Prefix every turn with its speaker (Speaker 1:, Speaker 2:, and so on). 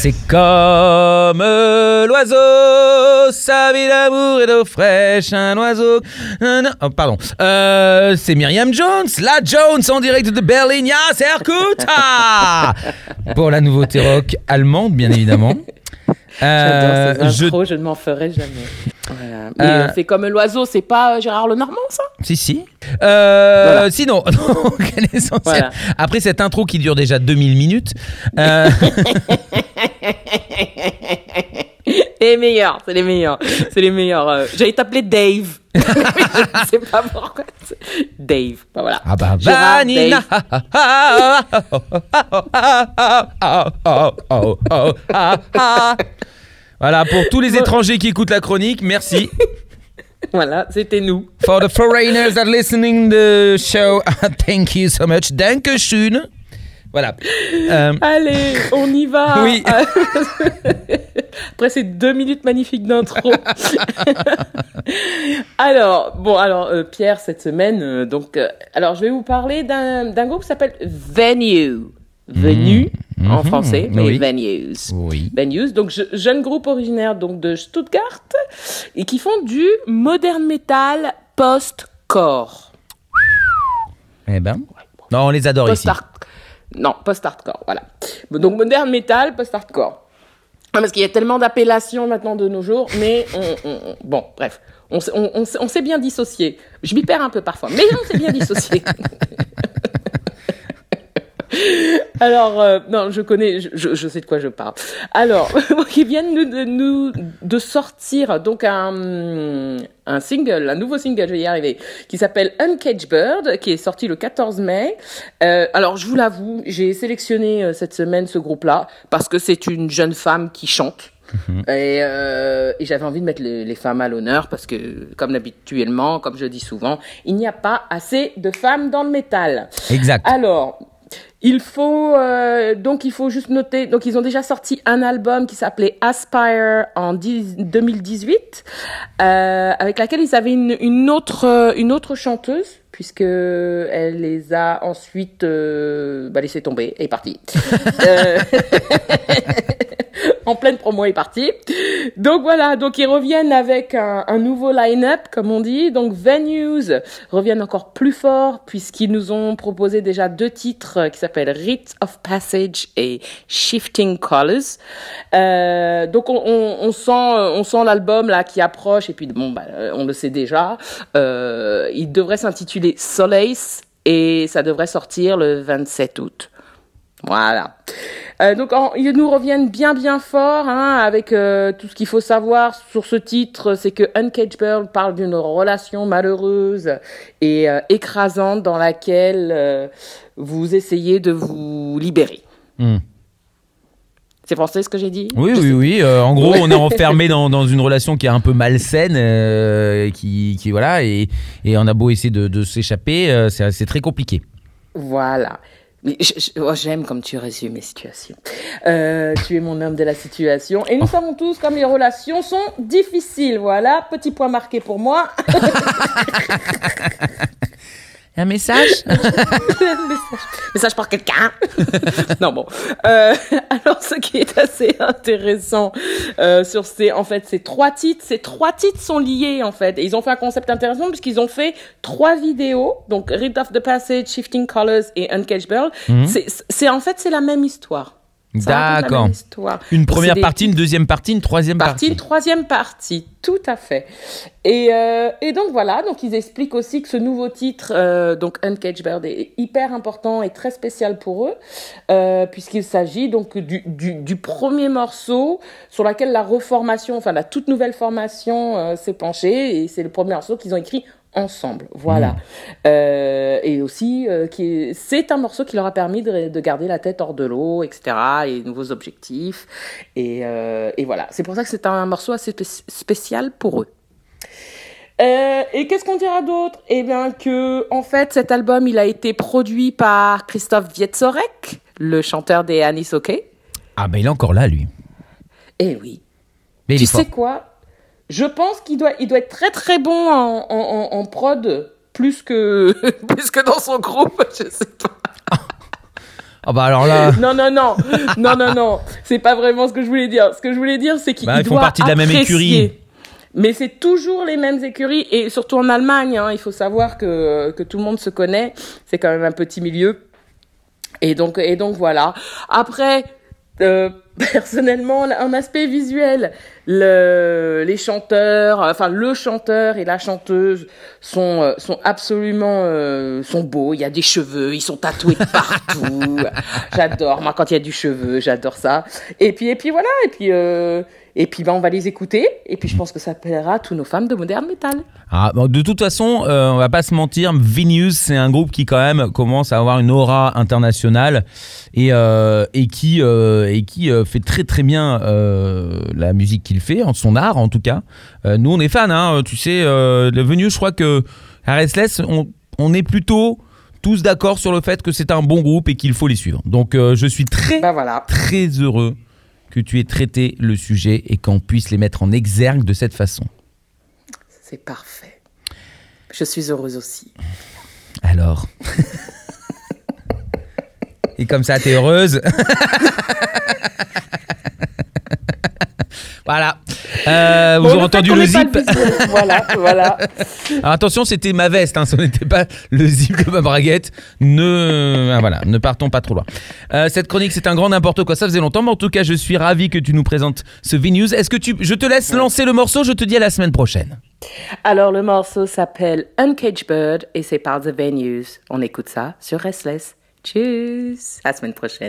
Speaker 1: C'est comme l'oiseau, sa vie d'amour et d'eau fraîche, un oiseau. un- oh, pardon. Euh, c'est Myriam Jones, la Jones en direct de Berlin. Ya, c'est Erkuta Pour la nouveauté rock allemande, bien évidemment. Euh,
Speaker 2: J'adore ces
Speaker 1: je-
Speaker 2: intros, je... ne m'en ferai jamais. Voilà. Mais
Speaker 1: Euh,
Speaker 2: euh, c'est comme l'oiseau, c'est pas euh, Gérard Lenormand, ça?
Speaker 1: Si, si. Euh,
Speaker 2: Voilà.
Speaker 1: Sinon, donc, l'essentiel.
Speaker 2: Voilà.
Speaker 1: Après cette intro qui dure déjà 2000 minutes, euh,
Speaker 2: Les meilleurs, c'est les meilleurs. C'est les meilleurs. euh, J'allais t'appeler Dave. je ne sais pas pourquoi. Dave. Bah, voilà.
Speaker 1: Ah bah
Speaker 2: Gérard,
Speaker 1: Vanina Voilà, pour tous les étrangers qui écoutent la chronique, merci.
Speaker 2: Voilà, c'était nous.
Speaker 1: For the foreigners that listening the show, thank you so much. Dankeschön. Voilà. Euh,
Speaker 2: Allez, on y va.
Speaker 1: Oui.
Speaker 2: Après ces deux minutes magnifiques d'intro. alors, bon, alors euh, Pierre, cette semaine, euh, donc, alors je vais vous parler d'un groupe qui s'appelle Venue. Venue en
Speaker 1: Mhm.
Speaker 2: français, mais
Speaker 1: Oui.
Speaker 2: Venues.
Speaker 1: oui.
Speaker 2: Venues, donc je- jeune groupe originaire donc de Stuttgart et qui font du modern metal post-core.
Speaker 1: Eh ben. Non, on les adore ici.
Speaker 2: Non, post-hardcore, voilà. Donc modern metal, post-hardcore. Ah, Parce qu'il y a tellement d'appellations maintenant de nos jours, mais on, on- on- bon, bref, on, on s'est bien dissocié. Je m'y perds un peu parfois, mais on s'est bien dissocié. Alors, euh, non, je connais, je, je- sais de quoi je parle. Alors, ils viennent nous, de, nous de sortir donc un, un single, un nouveau single, je vais y arriver, qui s'appelle Uncaged Bird, qui est sorti le 14 mai. Euh, alors, je vous l'avoue, j'ai sélectionné euh, cette semaine ce groupe-là parce que c'est une jeune femme qui chante. Et, euh, et j'avais envie de mettre les, les femmes à l'honneur parce que, comme habituellement, comme je dis souvent, il n'y a pas assez de femmes dans le métal.
Speaker 1: Exact.
Speaker 2: Alors, il faut euh, donc il faut juste noter donc ils ont déjà sorti un album qui s'appelait Aspire en 10 2018 euh, avec laquelle ils avaient une, une autre euh, une autre chanteuse puisque elle les a ensuite euh, bah, laissé tomber et est partie. En pleine promo est partie. Donc voilà, donc ils reviennent avec un, nouveau line-up, comme on dit. Donc Venues reviennent encore plus fort puisqu'ils nous ont proposé déjà deux titres qui s'appellent Rite of Passage et Shifting Colors. Euh, donc on, sent, on sent l'album là qui approche et puis bon, bah, on le sait déjà. Euh, il devrait s'intituler Solace et ça devrait sortir le 27 août. Voilà. Euh, donc en- ils nous reviennent bien bien fort hein, avec euh, tout ce qu'il faut savoir sur ce titre, c'est que Uncaged Bird parle d'une relation malheureuse et euh, écrasante dans laquelle vous essayez de vous libérer.
Speaker 1: Hmm.
Speaker 2: C'est français ce que j'ai dit?
Speaker 1: Oui,
Speaker 2: Je
Speaker 1: oui,
Speaker 2: sais-
Speaker 1: oui. euh, en gros, on est enfermé dans, dans une relation qui est un peu malsaine, euh, qui, qui voilà, et, et on a beau essayer de, de s'échapper, euh, c'est très compliqué.
Speaker 2: Voilà. Oh, J'aime comme tu résumes les situations. Euh, tu es mon homme de la situation. Et nous savons tous comme les relations sont difficiles. Voilà, petit point marqué pour moi.
Speaker 1: Un message?
Speaker 2: Message pour quelqu'un. non bon. Euh, alors ce qui est assez intéressant euh, sur ces, en fait, ces trois titres, ces trois titres sont liés en fait. Et ils ont fait un concept intéressant puisqu'ils ont fait trois vidéos, donc Read of the Passage, Shifting Colors et Uncaged Bird. C'est, c'est en fait c'est la même histoire.
Speaker 1: D'accord. Une première
Speaker 2: des
Speaker 1: partie, une deuxième partie, une troisième
Speaker 2: partie,
Speaker 1: partie.
Speaker 2: une troisième partie, tout à fait. Et, euh, et donc voilà, donc ils expliquent aussi que ce nouveau titre, euh, donc Uncaged Bird, est hyper important et très spécial pour eux, euh, puisqu'il s'agit donc du, du, du premier morceau sur lequel la reformation, enfin la toute nouvelle formation s'est penchée, et c'est le premier morceau qu'ils ont écrit ensemble, voilà. Euh, et aussi, euh, qui est- c'est un morceau qui leur a permis de, de garder la tête hors de l'eau, etc., et nouveaux objectifs. Et, euh, et voilà, c'est pour ça que c'est un morceau assez spé- spécial pour eux. Euh, et qu'est-ce qu'on dira d'autre? Eh bien que, en fait, cet album, il a été produit par Christophe Vietzorek, le chanteur des Anis OK.
Speaker 1: Ah, ben il est encore là, lui.
Speaker 3: Eh oui.
Speaker 1: Mais
Speaker 3: tu sais quoi? Je pense qu'il doit, il doit être très très bon en, en, en- en prod, plus que, plus que dans son groupe, je sais pas.
Speaker 1: Ah, bah alors là.
Speaker 3: Non, non, non, non, non, non, c'est pas vraiment ce que je voulais dire. Ce que je voulais dire, c'est qu'il
Speaker 1: Bah, font partie de la même écurie.
Speaker 3: Mais c'est toujours les mêmes écuries, et surtout en Allemagne, hein, il faut savoir que, que tout le monde se connaît, c'est quand même un petit milieu. Et donc, et donc voilà. Après, euh, personnellement, en aspect visuel, le, les chanteurs, enfin le chanteur et la chanteuse sont euh, sont absolument euh, sont beaux. Il y a des cheveux, ils sont tatoués partout. j'adore. Moi, quand il y a du cheveu, j'adore ça. Et puis et puis voilà. Et puis euh, et puis ben, on va les écouter. Et puis je pense que ça plaira à tous nos fans de moderne metal.
Speaker 1: Ah, de toute façon, euh, on va pas se mentir, Venus, c'est un groupe qui quand même commence à avoir une aura internationale et, euh, et qui, euh, et qui euh, fait très très bien euh, la musique qu'il fait, en son art en tout cas. Euh, nous, on est fans, hein, tu sais, euh, de Venus, je crois que à Restless, on, on est plutôt tous d'accord sur le fait que c'est un bon groupe et qu'il faut les suivre. Donc je suis très
Speaker 3: Ben voilà.
Speaker 1: très heureux que tu aies traité le sujet et qu'on puisse les mettre en exergue de cette façon.
Speaker 3: C'est parfait. Je suis heureuse aussi.
Speaker 1: Alors. Et comme ça, t'es heureuse. voilà. Euh, vous
Speaker 3: Bon,
Speaker 1: avez entendu le zip.
Speaker 3: voilà, voilà.
Speaker 1: Alors attention, c'était ma veste, hein, ce n'était pas le zip de ma braguette. Ne, ah, voilà, ne partons pas trop loin. Euh, cette chronique, c'est un grand n'importe quoi. Ça faisait longtemps, mais en tout cas, je suis ravi que tu nous présentes ce V-News. Est-ce que tu, je te laisse lancer le morceau Je te dis à la semaine prochaine.
Speaker 3: Alors, le morceau s'appelle Uncaged Bird et c'est par The Venues. On écoute ça sur Restless. Tchuss! À la semaine prochaine.